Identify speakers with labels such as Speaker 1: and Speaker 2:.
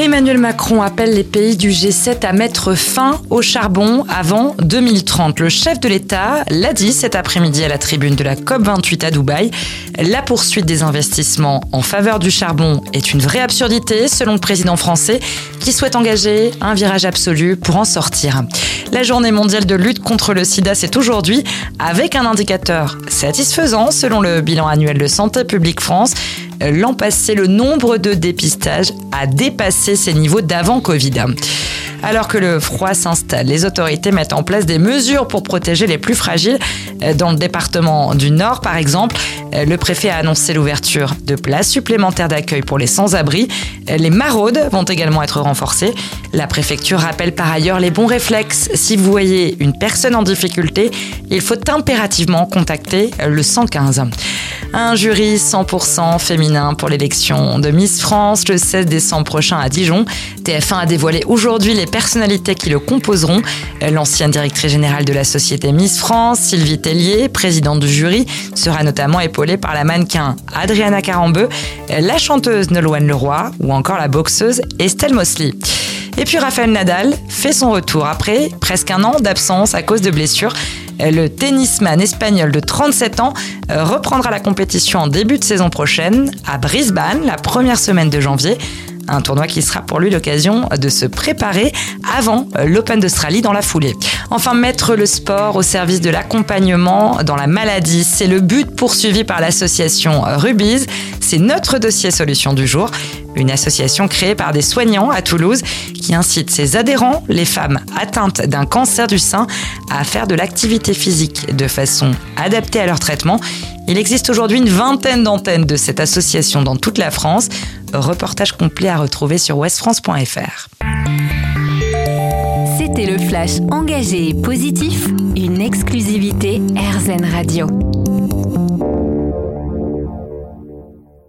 Speaker 1: Emmanuel Macron appelle les pays du G7 à mettre fin au charbon avant 2030. Le chef de l'État l'a dit cet après-midi à la tribune de la COP28 à Dubaï. La poursuite des investissements en faveur du charbon est une vraie absurdité selon le président français qui souhaite engager un virage absolu pour en sortir. La journée mondiale de lutte contre le sida, c'est aujourd'hui avec un indicateur satisfaisant selon le bilan annuel de Santé publique France. L'an passé, le nombre de dépistages a dépassé ses niveaux d'avant Covid. Alors que le froid s'installe, les autorités mettent en place des mesures pour protéger les plus fragiles. Dans le département du Nord, par exemple, le préfet a annoncé l'ouverture de places supplémentaires d'accueil pour les sans-abri. Les maraudes vont également être renforcées. La préfecture rappelle par ailleurs les bons réflexes. Si vous voyez une personne en difficulté, il faut impérativement contacter le 115. Un jury 100% féminin pour l'élection de Miss France le 16 décembre prochain à Dijon. TF1 a dévoilé aujourd'hui les personnalités qui le composeront. L'ancienne directrice générale de la société Miss France, Sylvie Tellier, présidente du jury, sera notamment épaulée par la mannequin Adriana Carambeu, la chanteuse Nolwenn Leroy ou encore la boxeuse Estelle Mosley. Et puis Raphaël Nadal fait son retour après presque un an d'absence à cause de blessures. Le tennisman espagnol de 37 ans euh, reprendra la compétition en début de saison prochaine à Brisbane, la première semaine de janvier. Un tournoi qui sera pour lui l'occasion de se préparer avant l'Open d'Australie dans la foulée. Enfin, mettre le sport au service de l'accompagnement dans la maladie, c'est le but poursuivi par l'association Rubies. C'est notre dossier solution du jour, une association créée par des soignants à Toulouse qui incite ses adhérents, les femmes atteintes d'un cancer du sein, à faire de l'activité physique de façon adaptée à leur traitement. Il existe aujourd'hui une vingtaine d'antennes de cette association dans toute la France. Reportage complet à retrouver sur westfrance.fr.
Speaker 2: C'était le flash engagé et positif, une exclusivité RZN Radio.